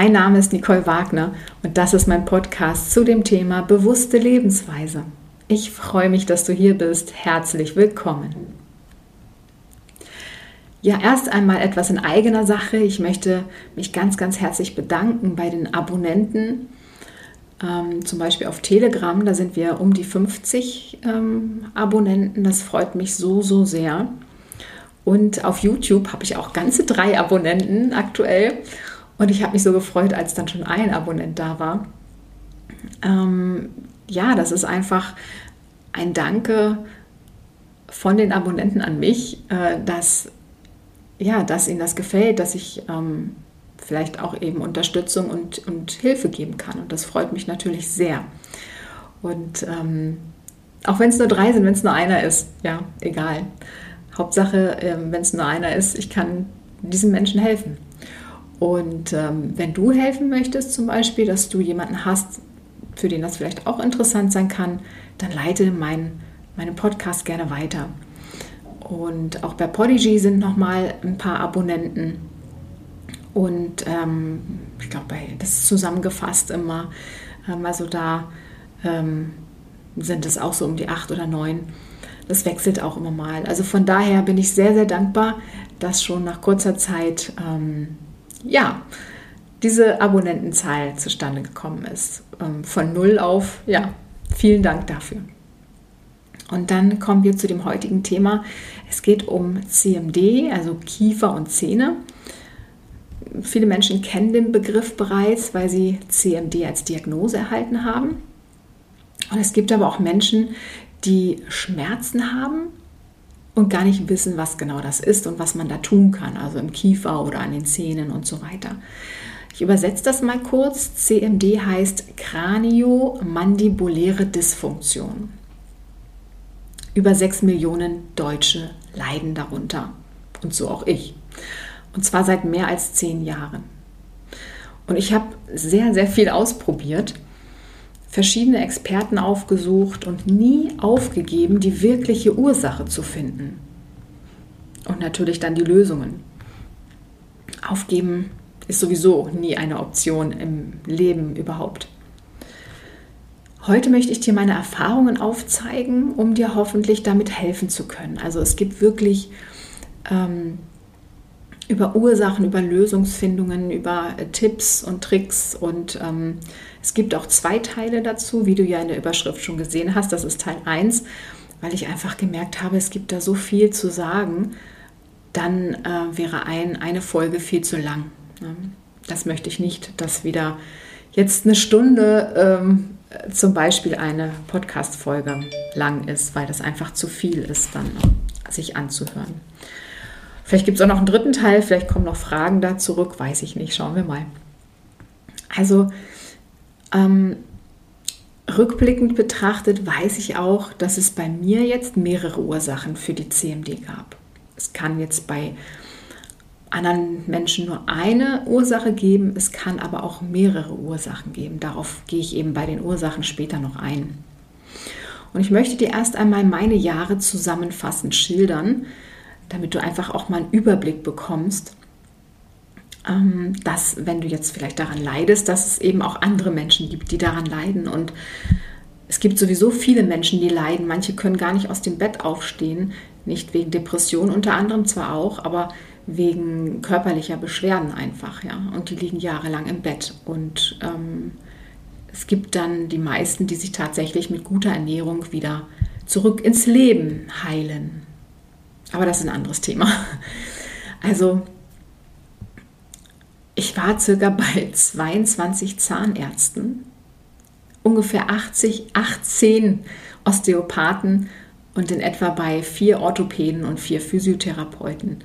Mein Name ist Nicole Wagner und das ist mein Podcast zu dem Thema bewusste Lebensweise. Ich freue mich, dass du hier bist. Herzlich willkommen. Ja, erst einmal etwas in eigener Sache. Ich möchte mich ganz, ganz herzlich bedanken bei den Abonnenten. Ähm, zum Beispiel auf Telegram, da sind wir um die 50 ähm, Abonnenten. Das freut mich so, so sehr. Und auf YouTube habe ich auch ganze drei Abonnenten aktuell. Und ich habe mich so gefreut, als dann schon ein Abonnent da war. Ähm, ja, das ist einfach ein Danke von den Abonnenten an mich, äh, dass, ja, dass ihnen das gefällt, dass ich ähm, vielleicht auch eben Unterstützung und, und Hilfe geben kann. Und das freut mich natürlich sehr. Und ähm, auch wenn es nur drei sind, wenn es nur einer ist, ja, egal. Hauptsache, äh, wenn es nur einer ist, ich kann diesen Menschen helfen. Und ähm, wenn du helfen möchtest, zum Beispiel, dass du jemanden hast, für den das vielleicht auch interessant sein kann, dann leite mein, meinen Podcast gerne weiter. Und auch bei Podigy sind nochmal ein paar Abonnenten. Und ähm, ich glaube, das ist zusammengefasst immer. Ähm, also da ähm, sind es auch so um die acht oder neun. Das wechselt auch immer mal. Also von daher bin ich sehr, sehr dankbar, dass schon nach kurzer Zeit ähm, ja, diese Abonnentenzahl zustande gekommen ist. Ähm, von null auf, ja, vielen Dank dafür. Und dann kommen wir zu dem heutigen Thema. Es geht um CMD, also Kiefer und Zähne. Viele Menschen kennen den Begriff bereits, weil sie CMD als Diagnose erhalten haben. Und es gibt aber auch Menschen, die Schmerzen haben und gar nicht wissen, was genau das ist und was man da tun kann, also im Kiefer oder an den Zähnen und so weiter. Ich übersetze das mal kurz. CMD heißt Kraniomandibuläre Dysfunktion. Über sechs Millionen Deutsche leiden darunter. Und so auch ich. Und zwar seit mehr als zehn Jahren. Und ich habe sehr, sehr viel ausprobiert verschiedene Experten aufgesucht und nie aufgegeben, die wirkliche Ursache zu finden. Und natürlich dann die Lösungen. Aufgeben ist sowieso nie eine Option im Leben überhaupt. Heute möchte ich dir meine Erfahrungen aufzeigen, um dir hoffentlich damit helfen zu können. Also es gibt wirklich ähm, über Ursachen, über Lösungsfindungen, über äh, Tipps und Tricks. Und ähm, es gibt auch zwei Teile dazu, wie du ja in der Überschrift schon gesehen hast. Das ist Teil 1, weil ich einfach gemerkt habe, es gibt da so viel zu sagen. Dann äh, wäre ein, eine Folge viel zu lang. Das möchte ich nicht, dass wieder jetzt eine Stunde ähm, zum Beispiel eine Podcast-Folge lang ist, weil das einfach zu viel ist, dann sich anzuhören. Vielleicht gibt es auch noch einen dritten Teil, vielleicht kommen noch Fragen da zurück, weiß ich nicht. Schauen wir mal. Also ähm, rückblickend betrachtet weiß ich auch, dass es bei mir jetzt mehrere Ursachen für die CMD gab. Es kann jetzt bei anderen Menschen nur eine Ursache geben, es kann aber auch mehrere Ursachen geben. Darauf gehe ich eben bei den Ursachen später noch ein. Und ich möchte dir erst einmal meine Jahre zusammenfassend schildern, damit du einfach auch mal einen Überblick bekommst, ähm, dass wenn du jetzt vielleicht daran leidest, dass es eben auch andere Menschen gibt, die daran leiden. Und es gibt sowieso viele Menschen, die leiden. Manche können gar nicht aus dem Bett aufstehen, nicht wegen Depression unter anderem zwar auch, aber wegen körperlicher Beschwerden einfach, ja. Und die liegen jahrelang im Bett. Und ähm, es gibt dann die meisten, die sich tatsächlich mit guter Ernährung wieder zurück ins Leben heilen. Aber das ist ein anderes Thema. Also, ich war circa bei 22 Zahnärzten, ungefähr 80, 18 Osteopathen und in etwa bei vier Orthopäden und vier Physiotherapeuten.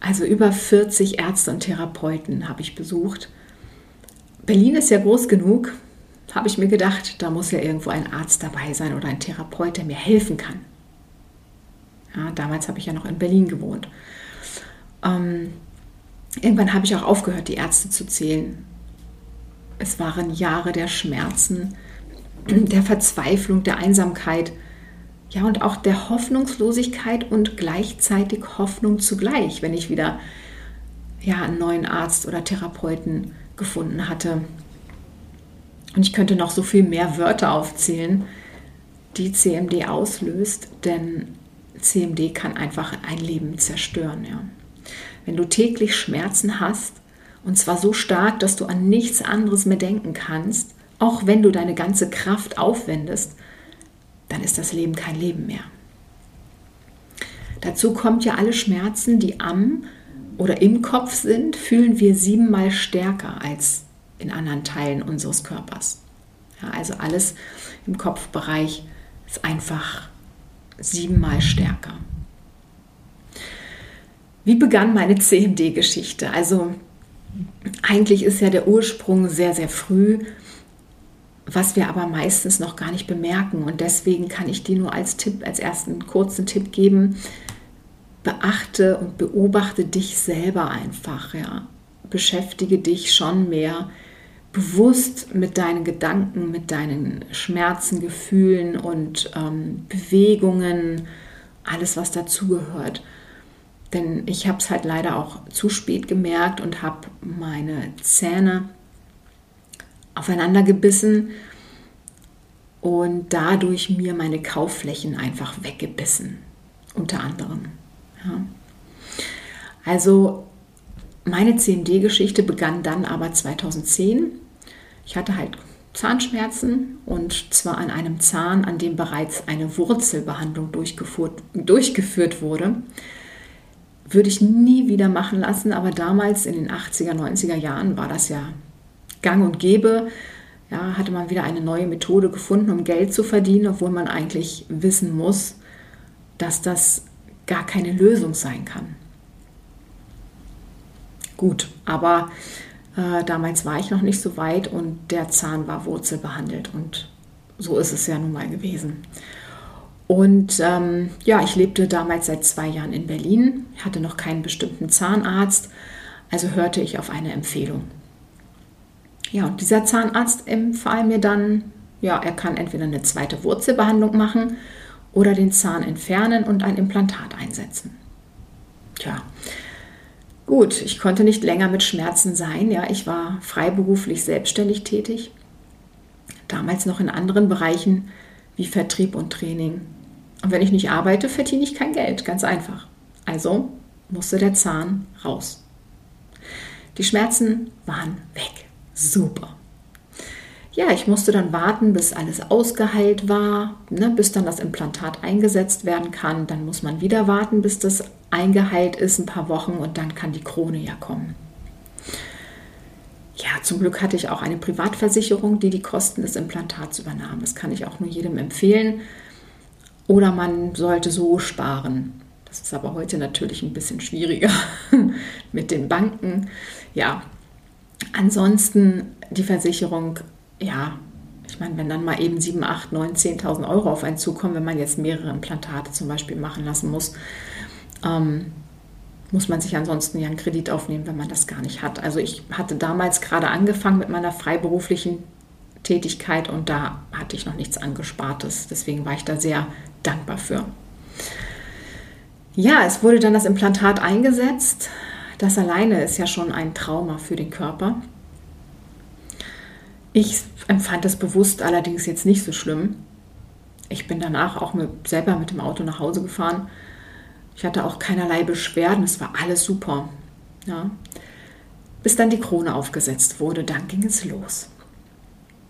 Also über 40 Ärzte und Therapeuten habe ich besucht. Berlin ist ja groß genug, habe ich mir gedacht, da muss ja irgendwo ein Arzt dabei sein oder ein Therapeut, der mir helfen kann. Ja, damals habe ich ja noch in Berlin gewohnt. Ähm, irgendwann habe ich auch aufgehört, die Ärzte zu zählen. Es waren Jahre der Schmerzen, der Verzweiflung, der Einsamkeit, ja und auch der Hoffnungslosigkeit und gleichzeitig Hoffnung zugleich, wenn ich wieder ja einen neuen Arzt oder Therapeuten gefunden hatte. Und ich könnte noch so viel mehr Wörter aufzählen, die CMD auslöst, denn CMD kann einfach ein Leben zerstören. Ja. Wenn du täglich Schmerzen hast, und zwar so stark, dass du an nichts anderes mehr denken kannst, auch wenn du deine ganze Kraft aufwendest, dann ist das Leben kein Leben mehr. Dazu kommt ja alle Schmerzen, die am oder im Kopf sind, fühlen wir siebenmal stärker als in anderen Teilen unseres Körpers. Ja, also alles im Kopfbereich ist einfach siebenmal stärker. Wie begann meine CMD-Geschichte? Also eigentlich ist ja der Ursprung sehr, sehr früh, was wir aber meistens noch gar nicht bemerken. Und deswegen kann ich dir nur als Tipp, als ersten kurzen Tipp geben, beachte und beobachte dich selber einfach, ja. Beschäftige dich schon mehr bewusst mit deinen Gedanken, mit deinen Schmerzen, Gefühlen und ähm, Bewegungen, alles, was dazugehört. Denn ich habe es halt leider auch zu spät gemerkt und habe meine Zähne aufeinander gebissen und dadurch mir meine Kaufflächen einfach weggebissen, unter anderem. Ja. Also meine CMD-Geschichte begann dann aber 2010 ich hatte halt Zahnschmerzen und zwar an einem Zahn, an dem bereits eine Wurzelbehandlung durchgeführt, durchgeführt wurde. Würde ich nie wieder machen lassen, aber damals in den 80er, 90er Jahren war das ja gang und gäbe. Ja, hatte man wieder eine neue Methode gefunden, um Geld zu verdienen, obwohl man eigentlich wissen muss, dass das gar keine Lösung sein kann. Gut, aber äh, damals war ich noch nicht so weit und der Zahn war wurzelbehandelt und so ist es ja nun mal gewesen. Und ähm, ja, ich lebte damals seit zwei Jahren in Berlin, hatte noch keinen bestimmten Zahnarzt, also hörte ich auf eine Empfehlung. Ja, und dieser Zahnarzt empfahl mir dann, ja, er kann entweder eine zweite Wurzelbehandlung machen oder den Zahn entfernen und ein Implantat einsetzen. Tja, Gut, ich konnte nicht länger mit Schmerzen sein. Ja, ich war freiberuflich selbstständig tätig. Damals noch in anderen Bereichen wie Vertrieb und Training. Und wenn ich nicht arbeite, verdiene ich kein Geld, ganz einfach. Also musste der Zahn raus. Die Schmerzen waren weg. Super. Ja, ich musste dann warten, bis alles ausgeheilt war, ne, bis dann das Implantat eingesetzt werden kann. Dann muss man wieder warten, bis das eingeheilt ist, ein paar Wochen und dann kann die Krone ja kommen. Ja, zum Glück hatte ich auch eine Privatversicherung, die die Kosten des Implantats übernahm. Das kann ich auch nur jedem empfehlen. Oder man sollte so sparen. Das ist aber heute natürlich ein bisschen schwieriger mit den Banken. Ja, ansonsten die Versicherung, ja, ich meine, wenn dann mal eben 7, 8, 9, 10.000 Euro auf einen zukommen, wenn man jetzt mehrere Implantate zum Beispiel machen lassen muss, ähm, muss man sich ansonsten ja einen Kredit aufnehmen, wenn man das gar nicht hat. Also ich hatte damals gerade angefangen mit meiner freiberuflichen Tätigkeit und da hatte ich noch nichts angespartes. Deswegen war ich da sehr dankbar für. Ja, es wurde dann das Implantat eingesetzt. Das alleine ist ja schon ein Trauma für den Körper. Ich empfand es bewusst allerdings jetzt nicht so schlimm. Ich bin danach auch mit, selber mit dem Auto nach Hause gefahren ich hatte auch keinerlei Beschwerden, es war alles super. Ja. Bis dann die Krone aufgesetzt wurde, dann ging es los.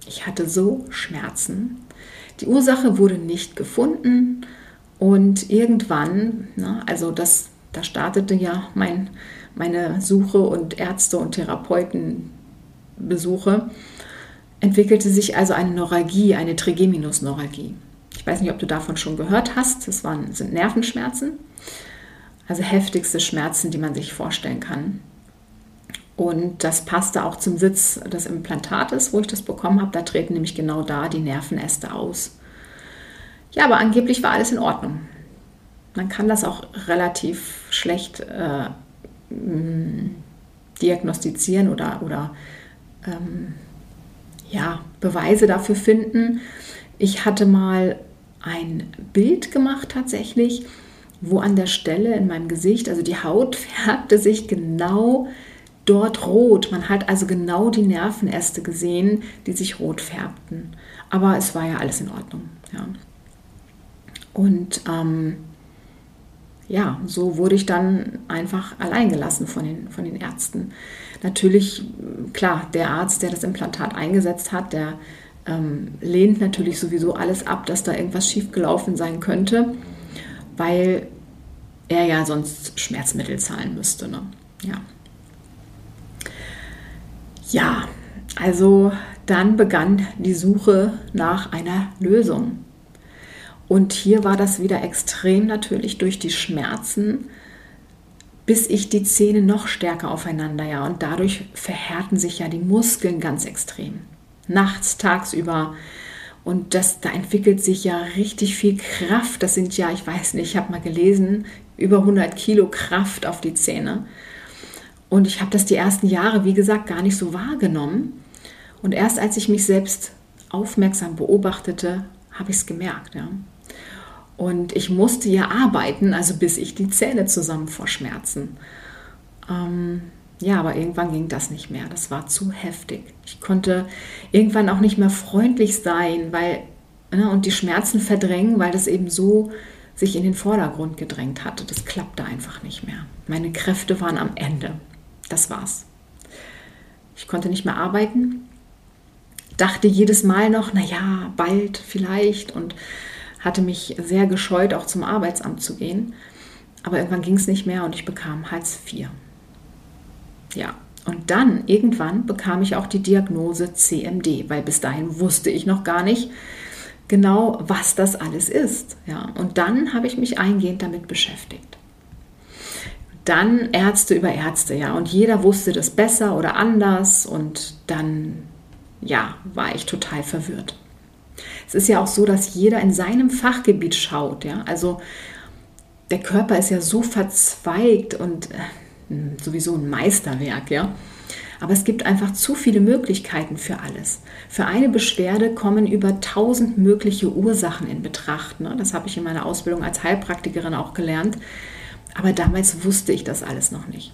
Ich hatte so Schmerzen. Die Ursache wurde nicht gefunden und irgendwann, na, also das, da startete ja mein, meine Suche und Ärzte und Therapeutenbesuche, entwickelte sich also eine Neuralgie, eine Trigeminusneuralgie. Ich weiß nicht, ob du davon schon gehört hast. Das waren, sind Nervenschmerzen. Also heftigste Schmerzen, die man sich vorstellen kann. Und das passte auch zum Sitz des Implantates, wo ich das bekommen habe. Da treten nämlich genau da die Nervenäste aus. Ja, aber angeblich war alles in Ordnung. Man kann das auch relativ schlecht äh, diagnostizieren oder, oder ähm, ja, Beweise dafür finden. Ich hatte mal ein Bild gemacht tatsächlich wo an der Stelle in meinem Gesicht, also die Haut färbte sich genau dort rot. Man hat also genau die Nervenäste gesehen, die sich rot färbten. Aber es war ja alles in Ordnung. Ja. Und ähm, ja, so wurde ich dann einfach allein gelassen von den, von den Ärzten. Natürlich, klar, der Arzt, der das Implantat eingesetzt hat, der ähm, lehnt natürlich sowieso alles ab, dass da irgendwas schiefgelaufen sein könnte, weil er ja sonst Schmerzmittel zahlen müsste. Ne? Ja. Ja, also dann begann die Suche nach einer Lösung. Und hier war das wieder extrem natürlich durch die Schmerzen, bis ich die Zähne noch stärker aufeinander, ja. Und dadurch verhärten sich ja die Muskeln ganz extrem. Nachts, tagsüber. Und das, da entwickelt sich ja richtig viel Kraft. Das sind ja, ich weiß nicht, ich habe mal gelesen, über 100 Kilo Kraft auf die Zähne. Und ich habe das die ersten Jahre, wie gesagt, gar nicht so wahrgenommen. Und erst als ich mich selbst aufmerksam beobachtete, habe ich es gemerkt. Ja. Und ich musste ja arbeiten, also bis ich die Zähne zusammen vor Schmerzen. Ähm, ja, aber irgendwann ging das nicht mehr. Das war zu heftig. Ich konnte irgendwann auch nicht mehr freundlich sein, weil ne, und die Schmerzen verdrängen, weil das eben so sich in den Vordergrund gedrängt hatte. Das klappte einfach nicht mehr. Meine Kräfte waren am Ende. Das war's. Ich konnte nicht mehr arbeiten. Dachte jedes Mal noch, naja, bald vielleicht und hatte mich sehr gescheut, auch zum Arbeitsamt zu gehen. Aber irgendwann ging es nicht mehr und ich bekam Hartz IV. Ja, und dann irgendwann bekam ich auch die Diagnose CMD, weil bis dahin wusste ich noch gar nicht genau, was das alles ist. Ja, und dann habe ich mich eingehend damit beschäftigt. Dann Ärzte über Ärzte, ja, und jeder wusste das besser oder anders und dann, ja, war ich total verwirrt. Es ist ja auch so, dass jeder in seinem Fachgebiet schaut. Ja? Also der Körper ist ja so verzweigt und äh, sowieso ein Meisterwerk. Ja? Aber es gibt einfach zu viele Möglichkeiten für alles. Für eine Beschwerde kommen über tausend mögliche Ursachen in Betracht. Ne? Das habe ich in meiner Ausbildung als Heilpraktikerin auch gelernt. Aber damals wusste ich das alles noch nicht.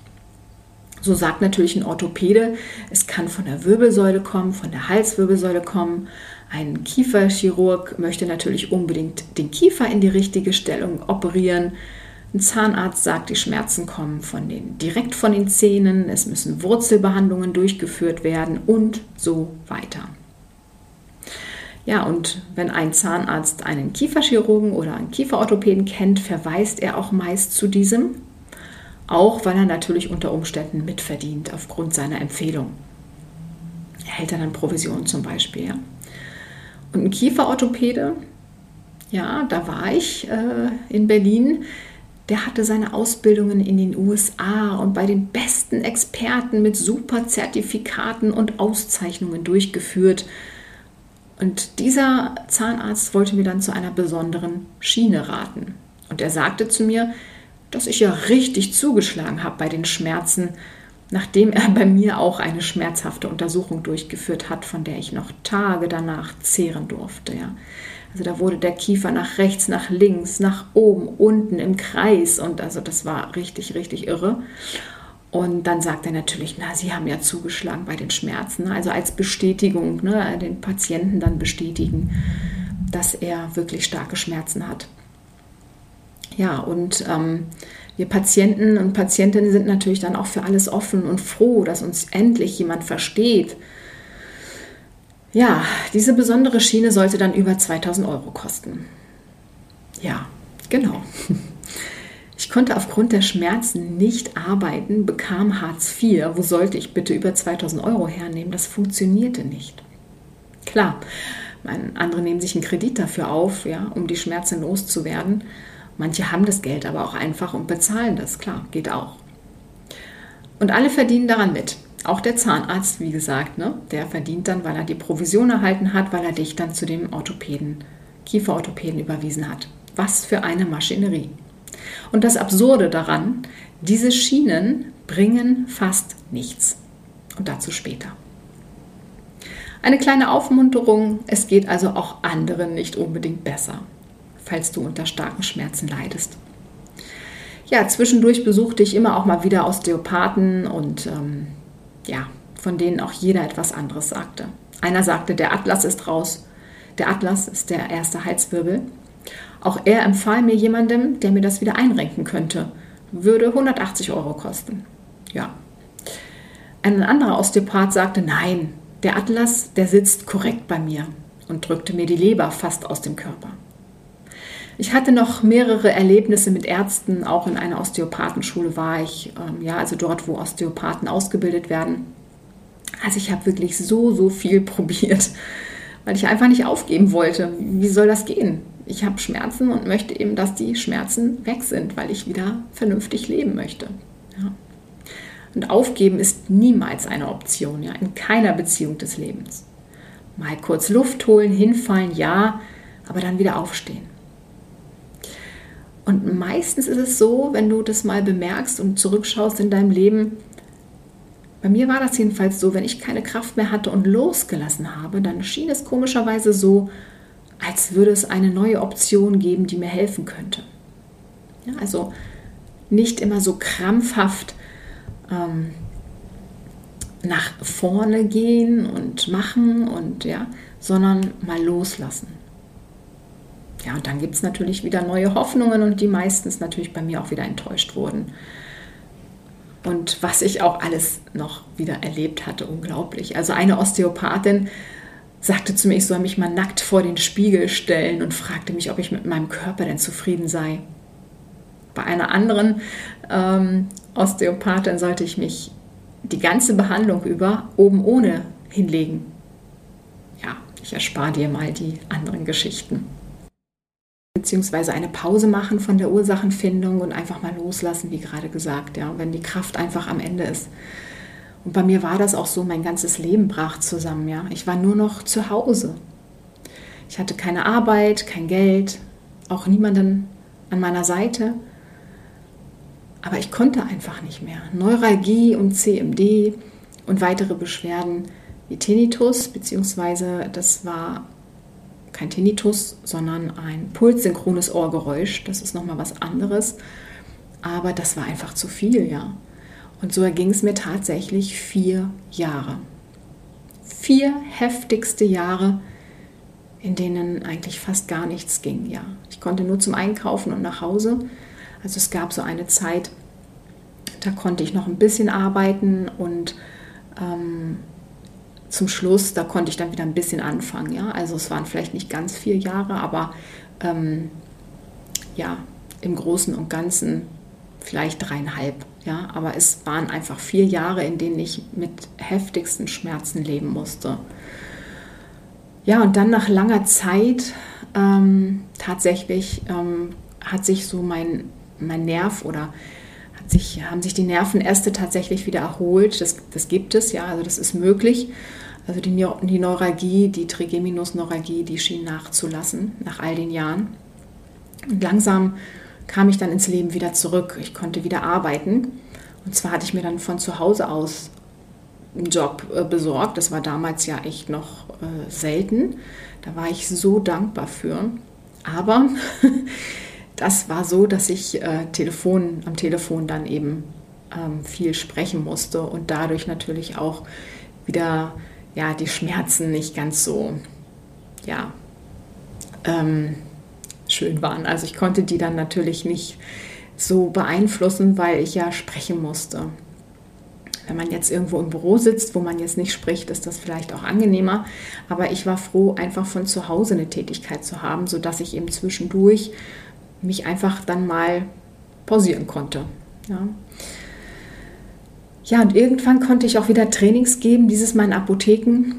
So sagt natürlich ein Orthopäde, es kann von der Wirbelsäule kommen, von der Halswirbelsäule kommen, ein Kieferchirurg möchte natürlich unbedingt den Kiefer in die richtige Stellung operieren. Ein Zahnarzt sagt, die Schmerzen kommen von den, direkt von den Zähnen, es müssen Wurzelbehandlungen durchgeführt werden und so weiter. Ja, und wenn ein Zahnarzt einen Kieferchirurgen oder einen Kieferorthopäden kennt, verweist er auch meist zu diesem, auch weil er natürlich unter Umständen mitverdient aufgrund seiner Empfehlung. Er hält dann Provision zum Beispiel. Ja. Und ein Kieferorthopäde, ja, da war ich äh, in Berlin, der hatte seine Ausbildungen in den USA und bei den besten Experten mit super Zertifikaten und Auszeichnungen durchgeführt. Und dieser Zahnarzt wollte mir dann zu einer besonderen Schiene raten. Und er sagte zu mir, dass ich ja richtig zugeschlagen habe bei den Schmerzen nachdem er bei mir auch eine schmerzhafte Untersuchung durchgeführt hat, von der ich noch Tage danach zehren durfte. Ja. Also da wurde der Kiefer nach rechts, nach links, nach oben, unten im Kreis und also das war richtig, richtig irre. Und dann sagt er natürlich, na, Sie haben ja zugeschlagen bei den Schmerzen. Also als Bestätigung, ne, den Patienten dann bestätigen, dass er wirklich starke Schmerzen hat. Ja, und ähm, wir Patienten und Patientinnen sind natürlich dann auch für alles offen und froh, dass uns endlich jemand versteht. Ja, diese besondere Schiene sollte dann über 2000 Euro kosten. Ja, genau. Ich konnte aufgrund der Schmerzen nicht arbeiten, bekam Hartz IV. Wo sollte ich bitte über 2000 Euro hernehmen? Das funktionierte nicht. Klar, andere nehmen sich einen Kredit dafür auf, ja, um die Schmerzen loszuwerden. Manche haben das Geld aber auch einfach und bezahlen das, klar, geht auch. Und alle verdienen daran mit. Auch der Zahnarzt, wie gesagt, ne, der verdient dann, weil er die Provision erhalten hat, weil er dich dann zu dem Orthopäden, Kieferorthopäden überwiesen hat. Was für eine Maschinerie. Und das Absurde daran, diese Schienen bringen fast nichts. Und dazu später. Eine kleine Aufmunterung, es geht also auch anderen nicht unbedingt besser falls du unter starken Schmerzen leidest. Ja, zwischendurch besuchte ich immer auch mal wieder Osteopathen und ähm, ja, von denen auch jeder etwas anderes sagte. Einer sagte, der Atlas ist raus. Der Atlas ist der erste Halswirbel. Auch er empfahl mir jemandem, der mir das wieder einrenken könnte. Würde 180 Euro kosten. Ja. Ein anderer Osteopath sagte, nein, der Atlas, der sitzt korrekt bei mir und drückte mir die Leber fast aus dem Körper. Ich hatte noch mehrere Erlebnisse mit Ärzten, auch in einer Osteopathenschule war ich, ähm, ja, also dort, wo Osteopathen ausgebildet werden. Also ich habe wirklich so, so viel probiert, weil ich einfach nicht aufgeben wollte. Wie soll das gehen? Ich habe Schmerzen und möchte eben, dass die Schmerzen weg sind, weil ich wieder vernünftig leben möchte. Ja. Und aufgeben ist niemals eine Option, ja, in keiner Beziehung des Lebens. Mal kurz Luft holen, hinfallen, ja, aber dann wieder aufstehen. Und meistens ist es so, wenn du das mal bemerkst und zurückschaust in deinem Leben, bei mir war das jedenfalls so, wenn ich keine Kraft mehr hatte und losgelassen habe, dann schien es komischerweise so, als würde es eine neue Option geben, die mir helfen könnte. Ja, also nicht immer so krampfhaft ähm, nach vorne gehen und machen und ja, sondern mal loslassen. Ja, und dann gibt es natürlich wieder neue Hoffnungen und die meistens natürlich bei mir auch wieder enttäuscht wurden. Und was ich auch alles noch wieder erlebt hatte, unglaublich. Also eine Osteopathin sagte zu mir, ich soll mich mal nackt vor den Spiegel stellen und fragte mich, ob ich mit meinem Körper denn zufrieden sei. Bei einer anderen ähm, Osteopathin sollte ich mich die ganze Behandlung über oben ohne hinlegen. Ja, ich erspare dir mal die anderen Geschichten beziehungsweise eine Pause machen von der Ursachenfindung und einfach mal loslassen, wie gerade gesagt, ja, wenn die Kraft einfach am Ende ist. Und bei mir war das auch so, mein ganzes Leben brach zusammen, ja. Ich war nur noch zu Hause. Ich hatte keine Arbeit, kein Geld, auch niemanden an meiner Seite. Aber ich konnte einfach nicht mehr. Neuralgie und CMD und weitere Beschwerden wie Tinnitus, beziehungsweise das war kein Tinnitus, sondern ein pulssynchrones Ohrgeräusch. Das ist nochmal was anderes. Aber das war einfach zu viel, ja. Und so erging es mir tatsächlich vier Jahre. Vier heftigste Jahre, in denen eigentlich fast gar nichts ging, ja. Ich konnte nur zum Einkaufen und nach Hause. Also es gab so eine Zeit, da konnte ich noch ein bisschen arbeiten und ähm, zum Schluss, da konnte ich dann wieder ein bisschen anfangen. Ja? Also es waren vielleicht nicht ganz vier Jahre, aber ähm, ja, im Großen und Ganzen vielleicht dreieinhalb. Ja? Aber es waren einfach vier Jahre, in denen ich mit heftigsten Schmerzen leben musste. Ja, und dann nach langer Zeit ähm, tatsächlich ähm, hat sich so mein, mein Nerv oder sich, haben sich die Nervenäste tatsächlich wieder erholt. Das, das gibt es, ja, also das ist möglich. Also die, die Neuralgie, die Trigeminusneuralgie, die schien nachzulassen nach all den Jahren. Und langsam kam ich dann ins Leben wieder zurück. Ich konnte wieder arbeiten. Und zwar hatte ich mir dann von zu Hause aus einen Job äh, besorgt. Das war damals ja echt noch äh, selten. Da war ich so dankbar für. Aber das war so, dass ich äh, Telefon, am Telefon dann eben ähm, viel sprechen musste und dadurch natürlich auch wieder ja, die Schmerzen nicht ganz so ja, ähm, schön waren. Also ich konnte die dann natürlich nicht so beeinflussen, weil ich ja sprechen musste. Wenn man jetzt irgendwo im Büro sitzt, wo man jetzt nicht spricht, ist das vielleicht auch angenehmer. Aber ich war froh, einfach von zu Hause eine Tätigkeit zu haben, sodass ich eben zwischendurch mich einfach dann mal pausieren konnte. Ja. Ja, und irgendwann konnte ich auch wieder Trainings geben, dieses Mal in Apotheken.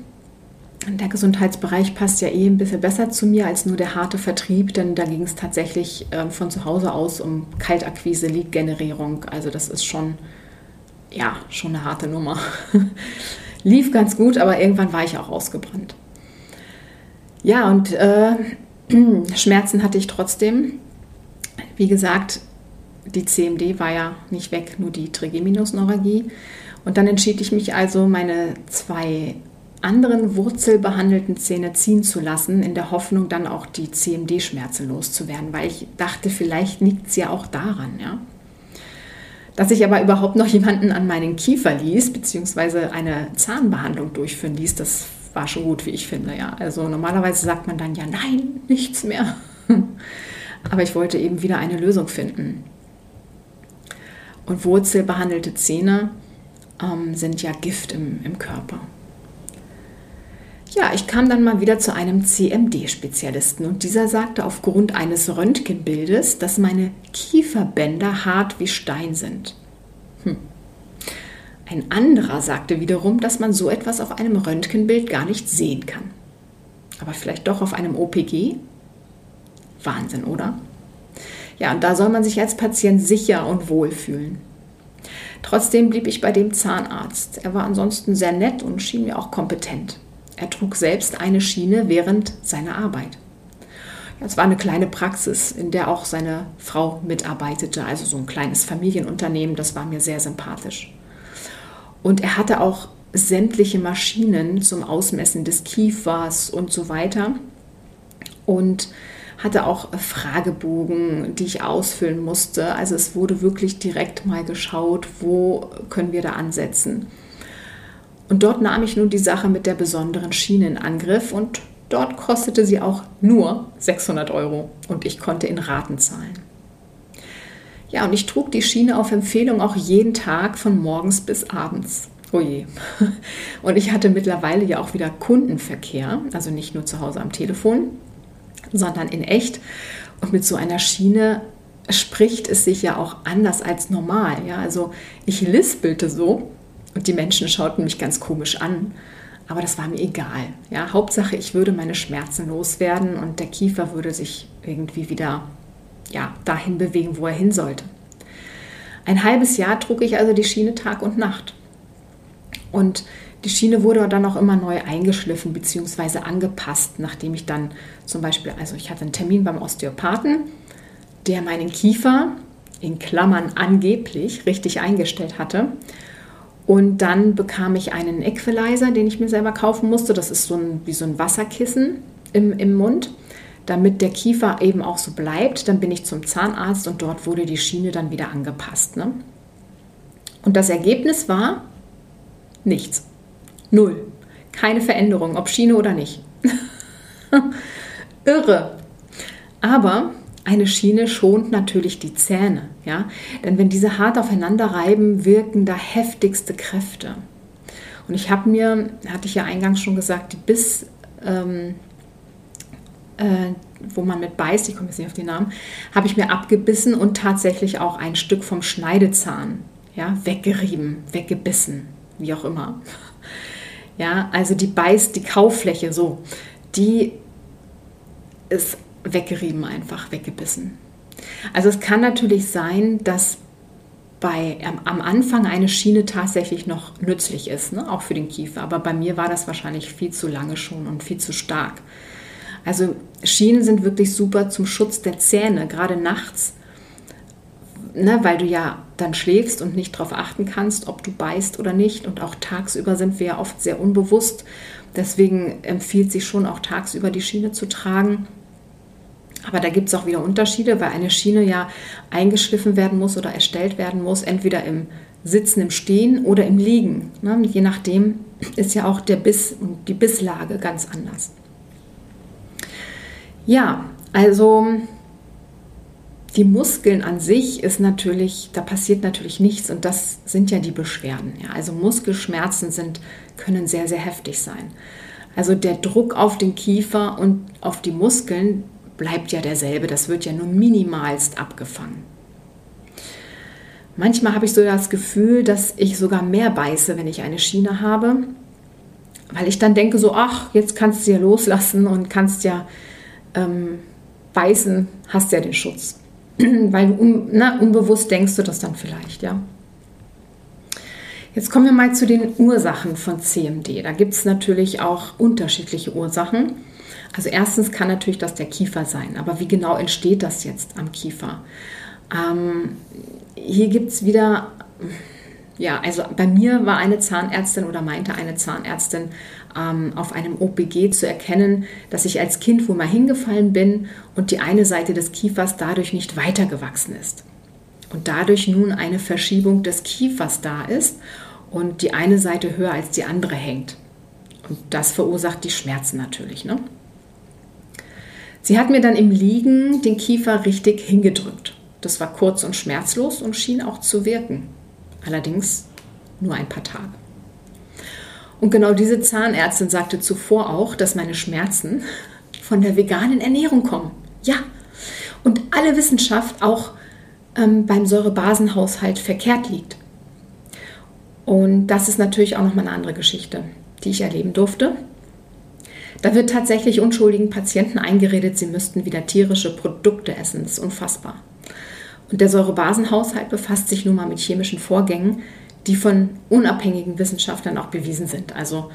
Der Gesundheitsbereich passt ja eh ein bisschen besser zu mir als nur der harte Vertrieb, denn da ging es tatsächlich äh, von zu Hause aus um Kaltakquise, Lead-Generierung. Also das ist schon, ja, schon eine harte Nummer. Lief ganz gut, aber irgendwann war ich auch ausgebrannt. Ja, und äh, Schmerzen hatte ich trotzdem. Wie gesagt, die CMD war ja nicht weg, nur die Trigeminusneuralgie. Und dann entschied ich mich also, meine zwei anderen wurzelbehandelten Zähne ziehen zu lassen, in der Hoffnung, dann auch die CMD-Schmerzen loszuwerden, weil ich dachte, vielleicht liegt es ja auch daran. Ja? Dass ich aber überhaupt noch jemanden an meinen Kiefer ließ, beziehungsweise eine Zahnbehandlung durchführen ließ, das war schon gut, wie ich finde. Ja. Also normalerweise sagt man dann ja, nein, nichts mehr. Aber ich wollte eben wieder eine Lösung finden. Und wurzelbehandelte Zähne ähm, sind ja Gift im, im Körper. Ja, ich kam dann mal wieder zu einem CMD-Spezialisten und dieser sagte aufgrund eines Röntgenbildes, dass meine Kieferbänder hart wie Stein sind. Hm. Ein anderer sagte wiederum, dass man so etwas auf einem Röntgenbild gar nicht sehen kann. Aber vielleicht doch auf einem OPG? Wahnsinn, oder? Ja, und da soll man sich als Patient sicher und wohl fühlen. Trotzdem blieb ich bei dem Zahnarzt. Er war ansonsten sehr nett und schien mir auch kompetent. Er trug selbst eine Schiene während seiner Arbeit. Es war eine kleine Praxis, in der auch seine Frau mitarbeitete, also so ein kleines Familienunternehmen, das war mir sehr sympathisch. Und er hatte auch sämtliche Maschinen zum Ausmessen des Kiefers und so weiter. Und hatte auch Fragebogen, die ich ausfüllen musste. Also es wurde wirklich direkt mal geschaut, wo können wir da ansetzen. Und dort nahm ich nun die Sache mit der besonderen Schiene in Angriff und dort kostete sie auch nur 600 Euro und ich konnte in Raten zahlen. Ja, und ich trug die Schiene auf Empfehlung auch jeden Tag von morgens bis abends. Oh je. Und ich hatte mittlerweile ja auch wieder Kundenverkehr, also nicht nur zu Hause am Telefon, sondern in echt. Und mit so einer Schiene spricht es sich ja auch anders als normal. Ja? Also ich lispelte so, und die Menschen schauten mich ganz komisch an. Aber das war mir egal. Ja, Hauptsache, ich würde meine Schmerzen loswerden und der Kiefer würde sich irgendwie wieder ja, dahin bewegen, wo er hin sollte. Ein halbes Jahr trug ich also die Schiene Tag und Nacht. Und die Schiene wurde dann auch immer neu eingeschliffen bzw. angepasst, nachdem ich dann zum Beispiel, also ich hatte einen Termin beim Osteopathen, der meinen Kiefer in Klammern angeblich richtig eingestellt hatte. Und dann bekam ich einen Equalizer, den ich mir selber kaufen musste. Das ist so ein, wie so ein Wasserkissen im, im Mund, damit der Kiefer eben auch so bleibt. Dann bin ich zum Zahnarzt und dort wurde die Schiene dann wieder angepasst. Ne? Und das Ergebnis war nichts. Null. Keine Veränderung, ob Schiene oder nicht. Irre. Aber eine Schiene schont natürlich die Zähne, ja? Denn wenn diese hart aufeinander reiben, wirken da heftigste Kräfte. Und ich habe mir, hatte ich ja eingangs schon gesagt, die Biss, ähm, äh, wo man mit beißt, ich komme jetzt nicht auf den Namen, habe ich mir abgebissen und tatsächlich auch ein Stück vom Schneidezahn, ja, weggerieben, weggebissen, wie auch immer. Ja, also die Beiß, die Kauffläche so, die ist weggerieben einfach, weggebissen. Also es kann natürlich sein, dass bei, am Anfang eine Schiene tatsächlich noch nützlich ist, ne? auch für den Kiefer. Aber bei mir war das wahrscheinlich viel zu lange schon und viel zu stark. Also Schienen sind wirklich super zum Schutz der Zähne, gerade nachts, ne? weil du ja dann schläfst und nicht darauf achten kannst, ob du beißt oder nicht. Und auch tagsüber sind wir ja oft sehr unbewusst. Deswegen empfiehlt sich schon auch tagsüber die Schiene zu tragen. Aber da gibt es auch wieder Unterschiede, weil eine Schiene ja eingeschliffen werden muss oder erstellt werden muss, entweder im Sitzen, im Stehen oder im Liegen. Ne? Je nachdem ist ja auch der Biss und die Bisslage ganz anders. Ja, also die Muskeln an sich ist natürlich, da passiert natürlich nichts und das sind ja die Beschwerden. Ja? Also Muskelschmerzen sind, können sehr, sehr heftig sein. Also der Druck auf den Kiefer und auf die Muskeln, bleibt ja derselbe. Das wird ja nur minimalst abgefangen. Manchmal habe ich so das Gefühl, dass ich sogar mehr beiße, wenn ich eine Schiene habe, weil ich dann denke so, ach, jetzt kannst du ja loslassen und kannst ja ähm, beißen, hast ja den Schutz. weil un, na, unbewusst denkst du das dann vielleicht, ja. Jetzt kommen wir mal zu den Ursachen von CMD. Da gibt es natürlich auch unterschiedliche Ursachen. Also erstens kann natürlich das der Kiefer sein, aber wie genau entsteht das jetzt am Kiefer? Ähm, hier gibt es wieder, ja, also bei mir war eine Zahnärztin oder meinte eine Zahnärztin ähm, auf einem OPG zu erkennen, dass ich als Kind wohl mal hingefallen bin und die eine Seite des Kiefers dadurch nicht weitergewachsen ist. und dadurch nun eine Verschiebung des Kiefers da ist und die eine Seite höher als die andere hängt. Und das verursacht die Schmerzen natürlich. Ne? Sie hat mir dann im Liegen den Kiefer richtig hingedrückt. Das war kurz und schmerzlos und schien auch zu wirken. Allerdings nur ein paar Tage. Und genau diese Zahnärztin sagte zuvor auch, dass meine Schmerzen von der veganen Ernährung kommen. Ja, und alle Wissenschaft auch ähm, beim Säurebasenhaushalt verkehrt liegt. Und das ist natürlich auch nochmal eine andere Geschichte, die ich erleben durfte. Da wird tatsächlich unschuldigen Patienten eingeredet, sie müssten wieder tierische Produkte essen. Das ist unfassbar. Und der Säurebasenhaushalt befasst sich nun mal mit chemischen Vorgängen, die von unabhängigen Wissenschaftlern auch bewiesen sind. Also,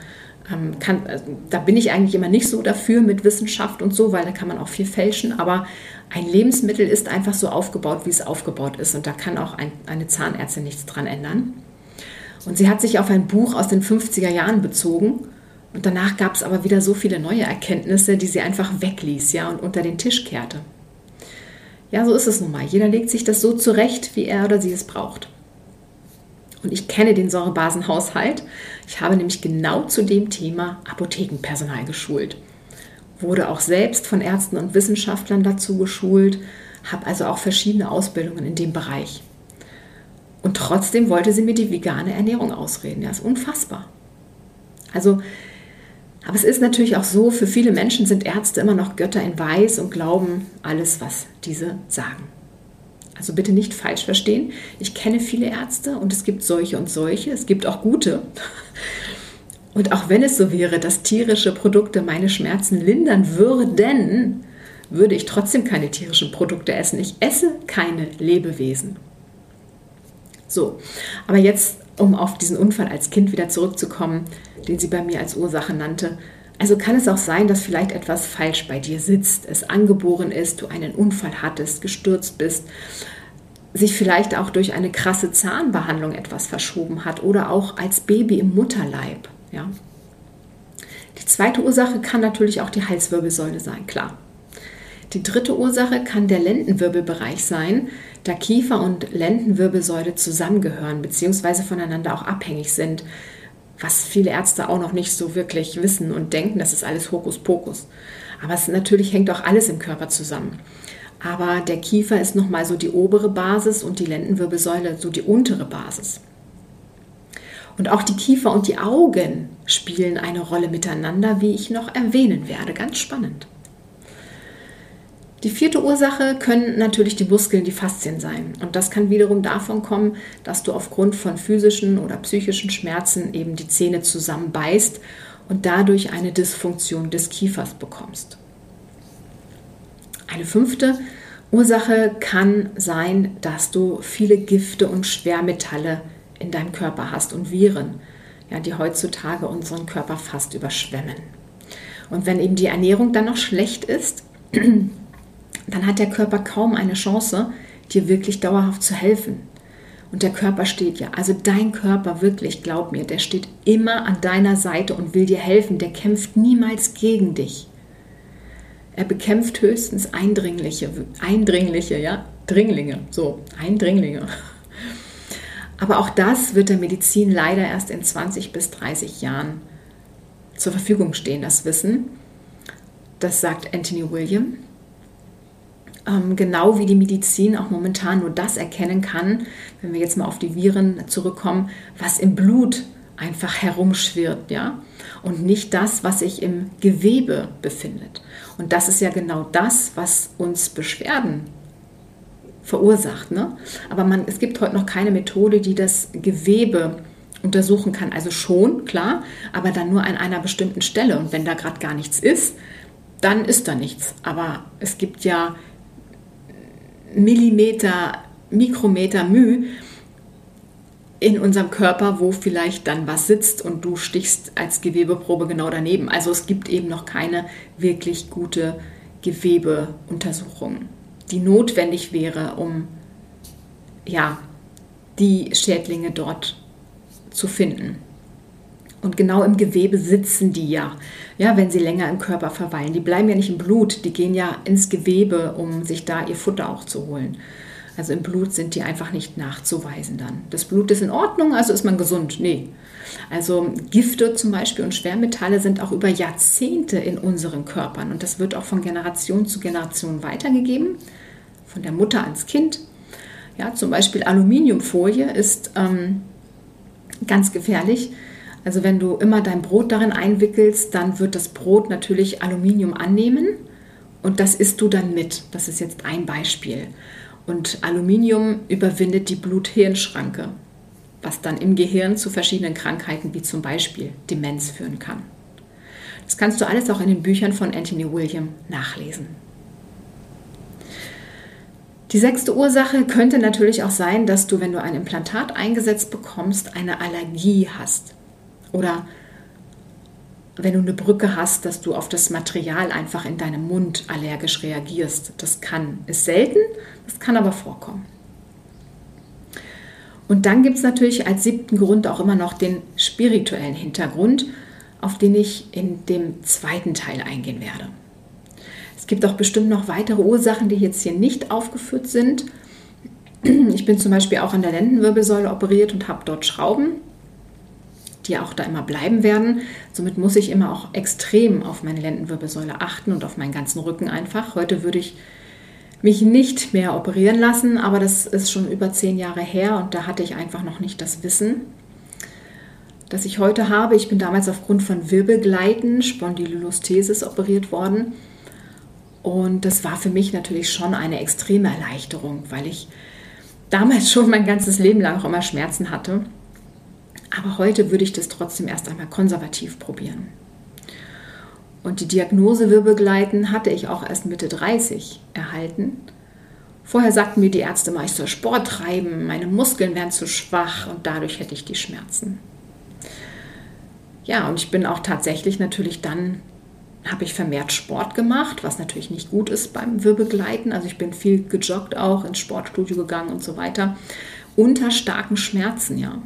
ähm, kann, also da bin ich eigentlich immer nicht so dafür mit Wissenschaft und so, weil da kann man auch viel fälschen. Aber ein Lebensmittel ist einfach so aufgebaut, wie es aufgebaut ist. Und da kann auch ein, eine Zahnärztin nichts dran ändern. Und sie hat sich auf ein Buch aus den 50er Jahren bezogen. Und danach gab es aber wieder so viele neue Erkenntnisse, die sie einfach wegließ ja, und unter den Tisch kehrte. Ja, so ist es nun mal. Jeder legt sich das so zurecht, wie er oder sie es braucht. Und ich kenne den Säurebasenhaushalt. Ich habe nämlich genau zu dem Thema Apothekenpersonal geschult. Wurde auch selbst von Ärzten und Wissenschaftlern dazu geschult, habe also auch verschiedene Ausbildungen in dem Bereich. Und trotzdem wollte sie mir die vegane Ernährung ausreden. Ja, ist unfassbar. Also, aber es ist natürlich auch so, für viele Menschen sind Ärzte immer noch Götter in Weiß und glauben alles, was diese sagen. Also bitte nicht falsch verstehen. Ich kenne viele Ärzte und es gibt solche und solche. Es gibt auch gute. Und auch wenn es so wäre, dass tierische Produkte meine Schmerzen lindern würden, würde ich trotzdem keine tierischen Produkte essen. Ich esse keine Lebewesen. So, aber jetzt, um auf diesen Unfall als Kind wieder zurückzukommen, den sie bei mir als Ursache nannte. Also kann es auch sein, dass vielleicht etwas falsch bei dir sitzt, es angeboren ist, du einen Unfall hattest, gestürzt bist, sich vielleicht auch durch eine krasse Zahnbehandlung etwas verschoben hat oder auch als Baby im Mutterleib. Ja. Die zweite Ursache kann natürlich auch die Halswirbelsäule sein, klar. Die dritte Ursache kann der Lendenwirbelbereich sein, da Kiefer und Lendenwirbelsäule zusammengehören bzw. voneinander auch abhängig sind, was viele Ärzte auch noch nicht so wirklich wissen und denken, das ist alles Hokuspokus. Aber es natürlich hängt auch alles im Körper zusammen. Aber der Kiefer ist nochmal so die obere Basis und die Lendenwirbelsäule so die untere Basis. Und auch die Kiefer und die Augen spielen eine Rolle miteinander, wie ich noch erwähnen werde. Ganz spannend. Die vierte Ursache können natürlich die Muskeln, die Faszien sein. Und das kann wiederum davon kommen, dass du aufgrund von physischen oder psychischen Schmerzen eben die Zähne zusammenbeißt und dadurch eine Dysfunktion des Kiefers bekommst. Eine fünfte Ursache kann sein, dass du viele Gifte und Schwermetalle in deinem Körper hast und Viren, ja, die heutzutage unseren Körper fast überschwemmen. Und wenn eben die Ernährung dann noch schlecht ist, dann hat der Körper kaum eine Chance, dir wirklich dauerhaft zu helfen. Und der Körper steht ja, also dein Körper wirklich, glaub mir, der steht immer an deiner Seite und will dir helfen. Der kämpft niemals gegen dich. Er bekämpft höchstens Eindringliche, Eindringliche, ja, Dringlinge, so, Eindringlinge. Aber auch das wird der Medizin leider erst in 20 bis 30 Jahren zur Verfügung stehen, das Wissen. Das sagt Anthony William genau wie die Medizin auch momentan nur das erkennen kann, wenn wir jetzt mal auf die Viren zurückkommen, was im Blut einfach herumschwirrt, ja, und nicht das, was sich im Gewebe befindet. Und das ist ja genau das, was uns Beschwerden verursacht. Ne? Aber man, es gibt heute noch keine Methode, die das Gewebe untersuchen kann. Also schon, klar, aber dann nur an einer bestimmten Stelle. Und wenn da gerade gar nichts ist, dann ist da nichts. Aber es gibt ja Millimeter, Mikrometer Mühe in unserem Körper, wo vielleicht dann was sitzt und du stichst als Gewebeprobe genau daneben. Also es gibt eben noch keine wirklich gute Gewebeuntersuchung, die notwendig wäre, um ja, die Schädlinge dort zu finden. Und genau im Gewebe sitzen die ja, ja, wenn sie länger im Körper verweilen. Die bleiben ja nicht im Blut, die gehen ja ins Gewebe, um sich da ihr Futter auch zu holen. Also im Blut sind die einfach nicht nachzuweisen dann. Das Blut ist in Ordnung, also ist man gesund. Nee. Also Gifte zum Beispiel und Schwermetalle sind auch über Jahrzehnte in unseren Körpern und das wird auch von Generation zu Generation weitergegeben, von der Mutter ans Kind. Ja, zum Beispiel Aluminiumfolie ist ähm, ganz gefährlich. Also wenn du immer dein Brot darin einwickelst, dann wird das Brot natürlich Aluminium annehmen und das isst du dann mit. Das ist jetzt ein Beispiel. Und Aluminium überwindet die Blut-Hirn-Schranke, was dann im Gehirn zu verschiedenen Krankheiten wie zum Beispiel Demenz führen kann. Das kannst du alles auch in den Büchern von Anthony William nachlesen. Die sechste Ursache könnte natürlich auch sein, dass du, wenn du ein Implantat eingesetzt bekommst, eine Allergie hast. Oder wenn du eine Brücke hast, dass du auf das Material einfach in deinem Mund allergisch reagierst. Das kann, ist selten, das kann aber vorkommen. Und dann gibt es natürlich als siebten Grund auch immer noch den spirituellen Hintergrund, auf den ich in dem zweiten Teil eingehen werde. Es gibt auch bestimmt noch weitere Ursachen, die jetzt hier nicht aufgeführt sind. Ich bin zum Beispiel auch an der Lendenwirbelsäule operiert und habe dort Schrauben die auch da immer bleiben werden. Somit muss ich immer auch extrem auf meine Lendenwirbelsäule achten und auf meinen ganzen Rücken einfach. Heute würde ich mich nicht mehr operieren lassen, aber das ist schon über zehn Jahre her und da hatte ich einfach noch nicht das Wissen, das ich heute habe. Ich bin damals aufgrund von Wirbelgleiten, Spondylolisthesis operiert worden. Und das war für mich natürlich schon eine extreme Erleichterung, weil ich damals schon mein ganzes Leben lang auch immer Schmerzen hatte. Aber heute würde ich das trotzdem erst einmal konservativ probieren. Und die Diagnose Wirbelgleiten hatte ich auch erst Mitte 30 erhalten. Vorher sagten mir die Ärzte mal, ich soll Sport treiben, meine Muskeln wären zu schwach und dadurch hätte ich die Schmerzen. Ja, und ich bin auch tatsächlich natürlich dann, habe ich vermehrt Sport gemacht, was natürlich nicht gut ist beim Wirbelgleiten. Also ich bin viel gejoggt auch, ins Sportstudio gegangen und so weiter. Unter starken Schmerzen, ja.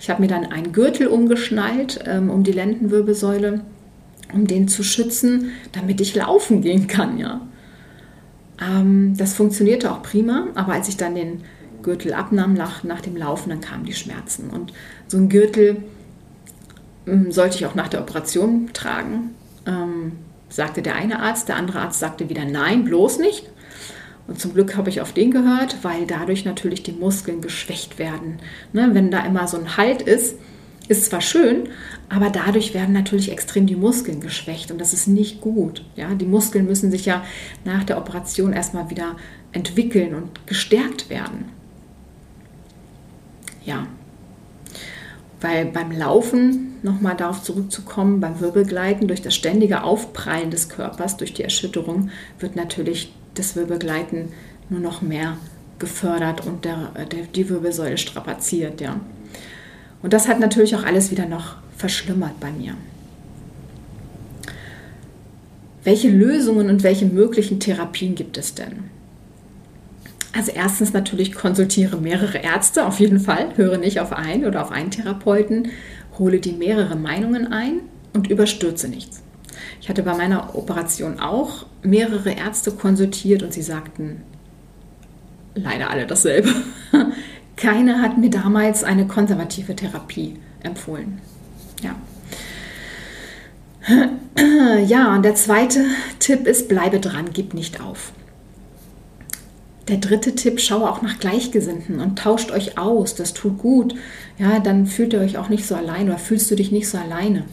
Ich habe mir dann einen Gürtel umgeschnallt ähm, um die Lendenwirbelsäule, um den zu schützen, damit ich laufen gehen kann. Ja. Ähm, das funktionierte auch prima, aber als ich dann den Gürtel abnahm nach, nach dem Laufen, dann kamen die Schmerzen. Und so ein Gürtel ähm, sollte ich auch nach der Operation tragen, ähm, sagte der eine Arzt. Der andere Arzt sagte wieder, nein, bloß nicht. Und zum Glück habe ich auf den gehört, weil dadurch natürlich die Muskeln geschwächt werden. Ne, wenn da immer so ein Halt ist, ist zwar schön, aber dadurch werden natürlich extrem die Muskeln geschwächt und das ist nicht gut. Ja, die Muskeln müssen sich ja nach der Operation erstmal wieder entwickeln und gestärkt werden. Ja, weil beim Laufen, nochmal darauf zurückzukommen, beim Wirbelgleiten, durch das ständige Aufprallen des Körpers, durch die Erschütterung, wird natürlich das Wirbelgleiten nur noch mehr gefördert und der, der, die Wirbelsäule strapaziert. Ja. Und das hat natürlich auch alles wieder noch verschlimmert bei mir. Welche Lösungen und welche möglichen Therapien gibt es denn? Also erstens natürlich konsultiere mehrere Ärzte, auf jeden Fall. Höre nicht auf einen oder auf einen Therapeuten. Hole dir mehrere Meinungen ein und überstürze nichts. Ich hatte bei meiner Operation auch mehrere Ärzte konsultiert und sie sagten leider alle dasselbe. Keiner hat mir damals eine konservative Therapie empfohlen. Ja. Ja, und der zweite Tipp ist, bleibe dran, gib nicht auf. Der dritte Tipp, schaue auch nach Gleichgesinnten und tauscht euch aus. Das tut gut. Ja, dann fühlt ihr euch auch nicht so allein oder fühlst du dich nicht so alleine.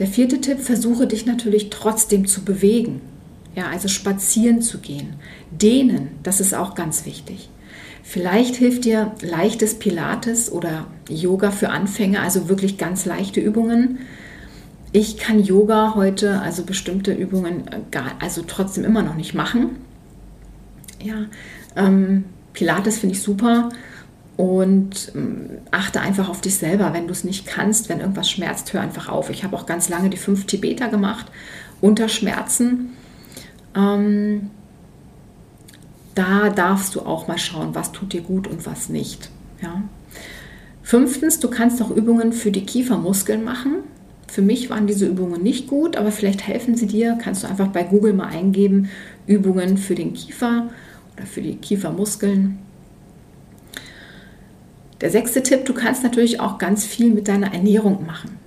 Der vierte Tipp, versuche dich natürlich trotzdem zu bewegen. Ja, also spazieren zu gehen. Dehnen, das ist auch ganz wichtig. Vielleicht hilft dir leichtes Pilates oder Yoga für Anfänger, also wirklich ganz leichte Übungen. Ich kann Yoga heute, also bestimmte Übungen, äh, gar, also trotzdem immer noch nicht machen. Ja, ähm, Pilates finde ich super und ähm, achte einfach auf dich selber. Wenn du es nicht kannst, wenn irgendwas schmerzt, hör einfach auf. Ich habe auch ganz lange die fünf Tibeter gemacht unter Schmerzen. Ähm, da darfst du auch mal schauen, was tut dir gut und was nicht. Ja. Fünftens, du kannst auch Übungen für die Kiefermuskeln machen. Für mich waren diese Übungen nicht gut, aber vielleicht helfen sie dir. Kannst du einfach bei Google mal eingeben, Übungen für den Kiefer oder für die Kiefermuskeln. Der sechste Tipp, du kannst natürlich auch ganz viel mit deiner Ernährung machen.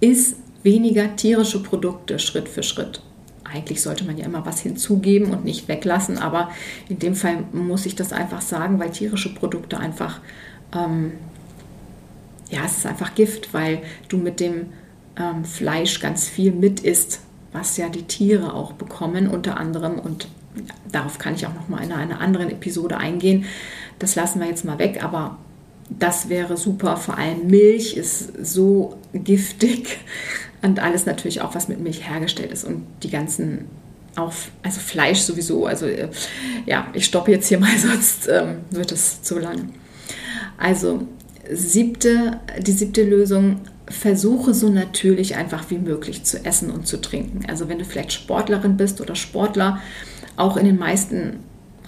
Iss weniger tierische Produkte Schritt für Schritt. Eigentlich sollte man ja immer was hinzugeben und nicht weglassen, aber in dem Fall muss ich das einfach sagen, weil tierische Produkte einfach, ähm, ja, es ist einfach Gift, weil du mit dem ähm, Fleisch ganz viel mit isst, was ja die Tiere auch bekommen, unter anderem. Und darauf kann ich auch noch mal in einer anderen Episode eingehen. Das lassen wir jetzt mal weg, aber das wäre super. Vor allem Milch ist so giftig und alles natürlich auch, was mit Milch hergestellt ist und die ganzen auf, also Fleisch sowieso. Also äh, ja, ich stoppe jetzt hier mal, sonst ähm, wird es zu lang. Also siebte, die siebte Lösung, versuche so natürlich einfach wie möglich zu essen und zu trinken. Also wenn du vielleicht Sportlerin bist oder Sportler, auch in den meisten,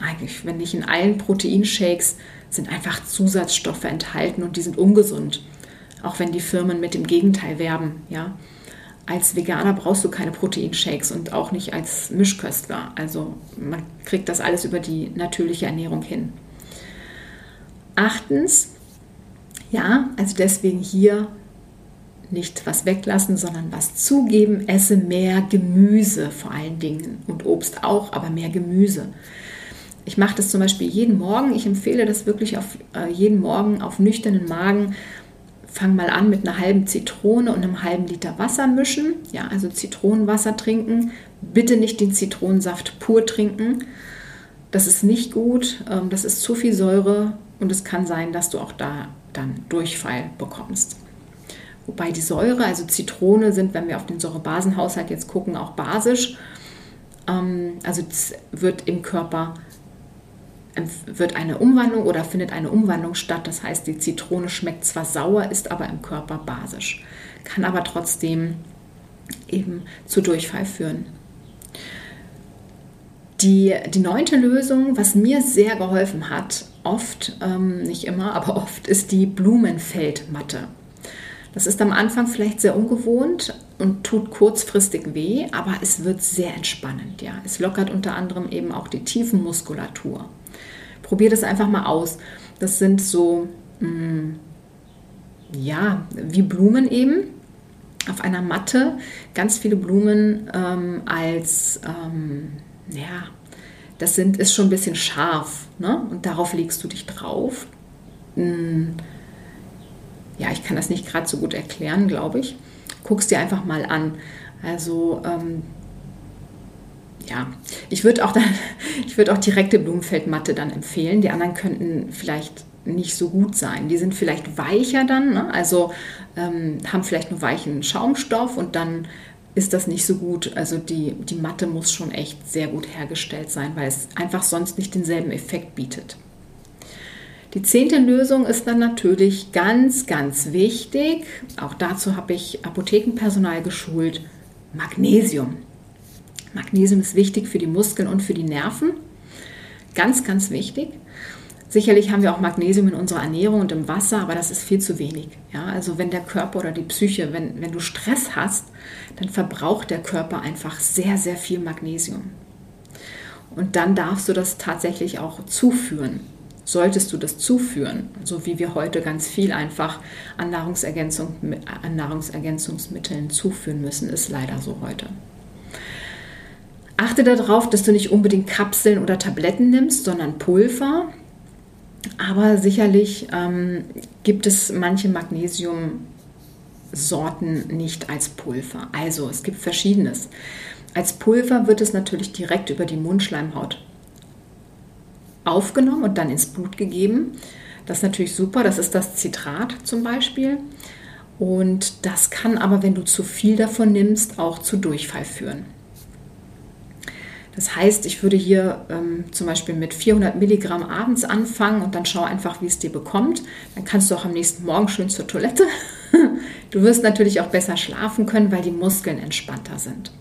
eigentlich wenn nicht in allen Proteinshakes, sind einfach Zusatzstoffe enthalten und die sind ungesund. Auch wenn die Firmen mit dem Gegenteil werben, ja. Als Veganer brauchst du keine Proteinshakes und auch nicht als Mischköstler. Also man kriegt das alles über die natürliche Ernährung hin. Achtens, ja, also deswegen hier nicht was weglassen, sondern was zugeben. Esse mehr Gemüse vor allen Dingen und Obst auch, aber mehr Gemüse. Ich mache das zum Beispiel jeden Morgen. Ich empfehle das wirklich auf äh, jeden Morgen auf nüchternen Magen. Fang mal an mit einer halben Zitrone und einem halben Liter Wasser mischen. Ja, also Zitronenwasser trinken. Bitte nicht den Zitronensaft pur trinken. Das ist nicht gut. Ähm, das ist zu viel Säure und es kann sein, dass du auch da dann Durchfall bekommst. Wobei die Säure, also Zitrone, sind, wenn wir auf den Säurebasenhaushalt jetzt gucken, auch basisch. Ähm, also wird im Körper wird eine Umwandlung oder findet eine Umwandlung statt. Das heißt, die Zitrone schmeckt zwar sauer, ist aber im Körper basisch, kann aber trotzdem eben zu Durchfall führen. Die, die neunte Lösung, was mir sehr geholfen hat, oft, ähm, nicht immer, aber oft, ist die Blumenfeldmatte. Das ist am Anfang vielleicht sehr ungewohnt und tut kurzfristig weh, aber es wird sehr entspannend. Ja. Es lockert unter anderem eben auch die Tiefenmuskulatur. Probier das einfach mal aus. Das sind so, mh, mm, ja, wie Blumen eben auf einer Matte. Ganz viele Blumen ähm, als, ähm, ja, das sind, ist schon ein bisschen scharf. Ne? Und darauf legst du dich drauf. Hm, ja, ich kann das nicht gerade so gut erklären, glaube ich. Guck es dir einfach mal an. Also ähm, ja, ich würde auch dann, ich würde auch direkte Blumenfeldmatte dann empfehlen. Die anderen könnten vielleicht nicht so gut sein. Die sind vielleicht weicher dann, ne? also ähm, haben vielleicht nur weichen Schaumstoff und dann ist das nicht so gut. Also die, die Matte muss schon echt sehr gut hergestellt sein, weil es einfach sonst nicht denselben Effekt bietet. Die zehnte Lösung ist dann natürlich ganz, ganz wichtig. Auch dazu habe ich Apothekenpersonal geschult. Magnesium. Magnesium ist wichtig für die Muskeln und für die Nerven. Ganz, ganz wichtig. Sicherlich haben wir auch Magnesium in unserer Ernährung und im Wasser, aber das ist viel zu wenig. Ja, also wenn der Körper oder die Psyche, wenn, wenn du Stress hast, dann verbraucht der Körper einfach sehr, sehr viel Magnesium. Und dann darfst du das tatsächlich auch zuführen. Solltest du das zuführen, so wie wir heute ganz viel einfach an, Nahrungsergänzung, an Nahrungsergänzungsmitteln zuführen müssen, ist leider so heute. Achte darauf, dass du nicht unbedingt Kapseln oder Tabletten nimmst, sondern Pulver. Aber sicherlich ähm, gibt es manche Magnesiumsorten nicht als Pulver. Also es gibt verschiedenes. Als Pulver wird es natürlich direkt über die Mundschleimhaut aufgenommen und dann ins Blut gegeben. Das ist natürlich super. Das ist das Zitrat zum Beispiel. Und das kann aber, wenn du zu viel davon nimmst, auch zu Durchfall führen. Das heißt, ich würde hier ähm, zum Beispiel mit 400 Milligramm abends anfangen und dann schau einfach, wie es dir bekommt. Dann kannst du auch am nächsten Morgen schön zur Toilette. Du wirst natürlich auch besser schlafen können, weil die Muskeln entspannter sind.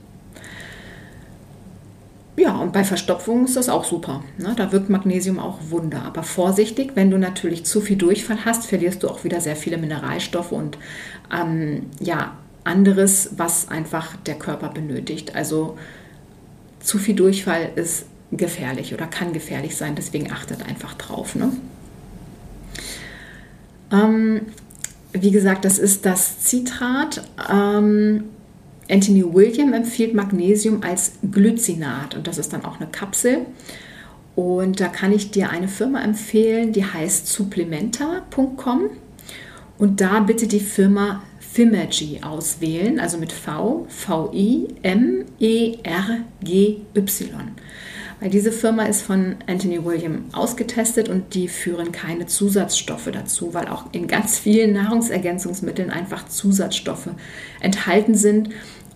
Ja, und bei Verstopfung ist das auch super. Ne? Da wirkt Magnesium auch Wunder. Aber vorsichtig, wenn du natürlich zu viel Durchfall hast, verlierst du auch wieder sehr viele Mineralstoffe und ähm, ja, anderes, was einfach der Körper benötigt. Also zu viel Durchfall ist gefährlich oder kann gefährlich sein. Deswegen achtet einfach drauf. Ne? Ähm, wie gesagt, das ist das Zitrat. Ähm, Anthony William empfiehlt Magnesium als Glycinat und das ist dann auch eine Kapsel. Und da kann ich dir eine Firma empfehlen, die heißt supplementa.com und da bitte die Firma Fimergy auswählen, also mit V, V-I-M-E-R-G-Y. Weil diese Firma ist von Anthony William ausgetestet und die führen keine Zusatzstoffe dazu, weil auch in ganz vielen Nahrungsergänzungsmitteln einfach Zusatzstoffe enthalten sind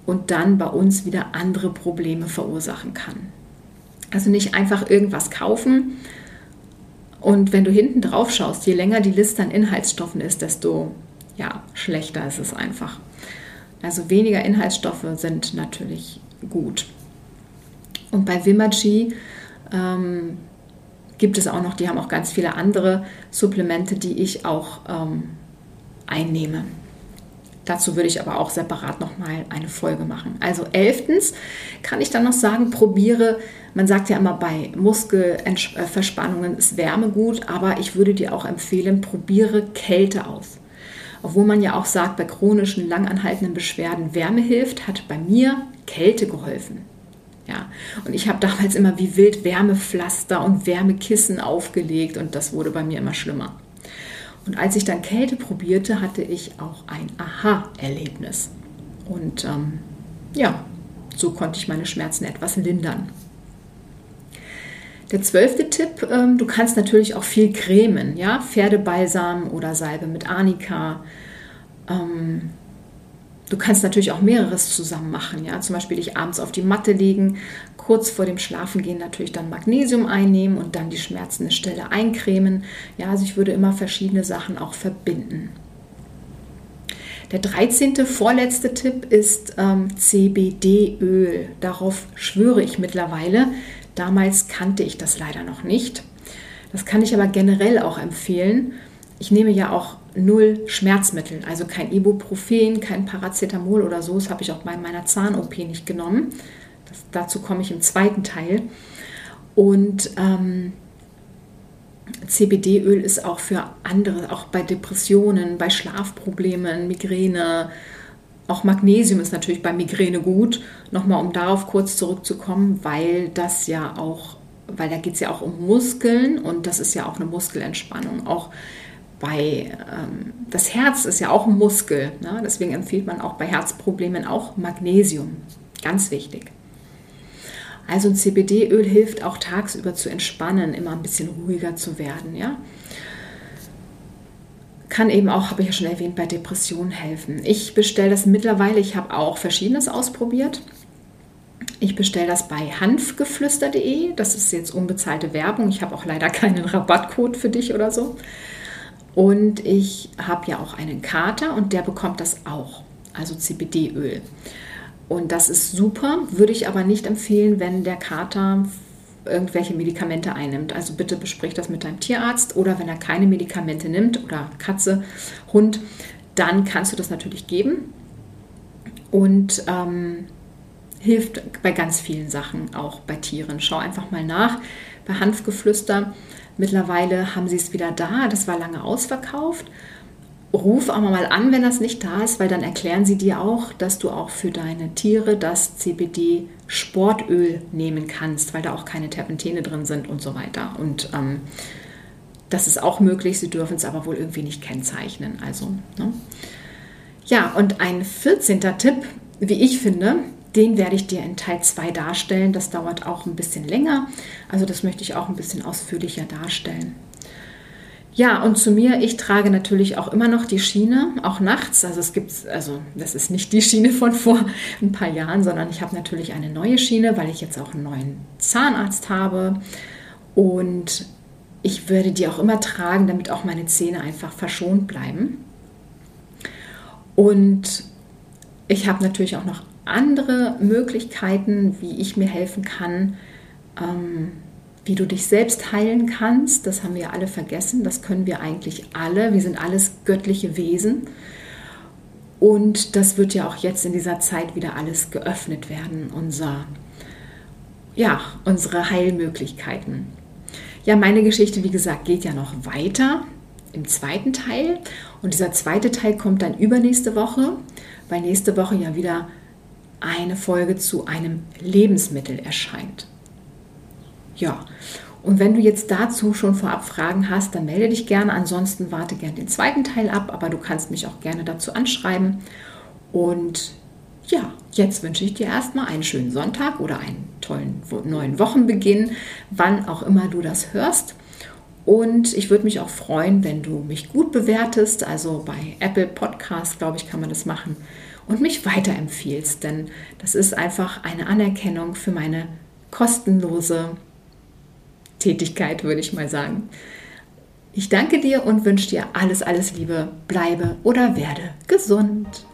und dann bei uns wieder andere Probleme verursachen kann. Also nicht einfach irgendwas kaufen und wenn du hinten drauf schaust, je länger die Liste an Inhaltsstoffen ist, desto ja, schlechter ist es einfach. Also weniger Inhaltsstoffe sind natürlich gut. Und bei Vimagy ähm, gibt es auch noch, die haben auch ganz viele andere Supplemente, die ich auch ähm, einnehme. Dazu würde ich aber auch separat nochmal eine Folge machen. Also elftens kann ich dann noch sagen, probiere, man sagt ja immer bei Muskelverspannungen ist Wärme gut, aber ich würde dir auch empfehlen, probiere Kälte aus. Obwohl man ja auch sagt, bei chronischen, langanhaltenden Beschwerden Wärme hilft, hat bei mir Kälte geholfen. Ja, und ich habe damals immer wie wild Wärmepflaster und Wärmekissen aufgelegt und das wurde bei mir immer schlimmer. Und als ich dann Kälte probierte, hatte ich auch ein Aha-Erlebnis. Und ähm, ja, so konnte ich meine Schmerzen etwas lindern. Der zwölfte Tipp, ähm, du kannst natürlich auch viel cremen, ja, Pferdebalsam oder Salbe mit Arnika. Ähm, Du kannst natürlich auch mehreres zusammen machen. Ja? Zum Beispiel dich abends auf die Matte legen, kurz vor dem Schlafengehen natürlich dann Magnesium einnehmen und dann die schmerzende Stelle eincremen. Ja, also ich würde immer verschiedene Sachen auch verbinden. Der 13. vorletzte Tipp ist ähm, CBD-Öl. Darauf schwöre ich mittlerweile. Damals kannte ich das leider noch nicht. Das kann ich aber generell auch empfehlen. Ich nehme ja auch null Schmerzmittel, also kein Ibuprofen, kein Paracetamol oder so. Das habe ich auch bei meiner Zahn-OP nicht genommen. Das, dazu komme ich im zweiten Teil. Und ähm, CBD-Öl ist auch für andere, auch bei Depressionen, bei Schlafproblemen, Migräne. Auch Magnesium ist natürlich bei Migräne gut. Nochmal, um darauf kurz zurückzukommen, weil das ja auch, weil da geht es ja auch um Muskeln und das ist ja auch eine Muskelentspannung. Auch bei ähm, das Herz ist ja auch ein Muskel, ne? deswegen empfiehlt man auch bei Herzproblemen auch Magnesium. Ganz wichtig. Also ein CBD-Öl hilft auch tagsüber zu entspannen, immer ein bisschen ruhiger zu werden, ja. Kann eben auch, habe ich ja schon erwähnt, bei Depressionen helfen. Ich bestelle das mittlerweile, ich habe auch verschiedenes ausprobiert. Ich bestelle das bei hanfgeflüster.de. Das ist jetzt unbezahlte Werbung. Ich habe auch leider keinen Rabattcode für dich oder so. Und ich habe ja auch einen Kater und der bekommt das auch, also CBD-Öl. Und das ist super, würde ich aber nicht empfehlen, wenn der Kater irgendwelche Medikamente einnimmt. Also bitte besprich das mit deinem Tierarzt oder wenn er keine Medikamente nimmt oder Katze, Hund, dann kannst du das natürlich geben. Und ähm, hilft bei ganz vielen Sachen, auch bei Tieren. Schau einfach mal nach. Bei Hanfgeflüster Mittlerweile haben sie es wieder da. Das war lange ausverkauft. Ruf aber mal an, wenn das nicht da ist, weil dann erklären sie dir auch, dass du auch für deine Tiere das CBD Sportöl nehmen kannst, weil da auch keine Terpentine drin sind und so weiter. Und ähm, das ist auch möglich, sie dürfen es aber wohl irgendwie nicht kennzeichnen. Also, ne? Ja, und ein 14. Tipp, wie ich finde, den werde ich dir in Teil 2 darstellen. Das dauert auch ein bisschen länger. Also das möchte ich auch ein bisschen ausführlicher darstellen. Ja, und zu mir, ich trage natürlich auch immer noch die Schiene, auch nachts. Also es gibt, also das ist nicht die Schiene von vor ein paar Jahren, sondern ich habe natürlich eine neue Schiene, weil ich jetzt auch einen neuen Zahnarzt habe. Und ich würde die auch immer tragen, damit auch meine Zähne einfach verschont bleiben. Und ich habe natürlich auch noch andere Möglichkeiten, wie ich mir helfen kann, ähm, wie du dich selbst heilen kannst. Das haben wir alle vergessen. Das können wir eigentlich alle. Wir sind alles göttliche Wesen. Und das wird ja auch jetzt in dieser Zeit wieder alles geöffnet werden. Unser, ja, unsere Heilmöglichkeiten. Ja, meine Geschichte, wie gesagt, geht ja noch weiter im zweiten Teil. Und dieser zweite Teil kommt dann übernächste Woche, weil nächste Woche ja wieder eine Folge zu einem Lebensmittel erscheint. Ja, und wenn du jetzt dazu schon vorab Fragen hast, dann melde dich gerne. Ansonsten warte gerne den zweiten Teil ab, aber du kannst mich auch gerne dazu anschreiben. Und ja, jetzt wünsche ich dir erstmal einen schönen Sonntag oder einen tollen neuen Wochenbeginn, wann auch immer du das hörst. Und ich würde mich auch freuen, wenn du mich gut bewertest. Also bei Apple Podcast, glaube ich, kann man das machen. Und mich weiterempfiehlst, denn das ist einfach eine Anerkennung für meine kostenlose Tätigkeit, würde ich mal sagen. Ich danke dir und wünsche dir alles, alles Liebe. Bleibe oder werde gesund.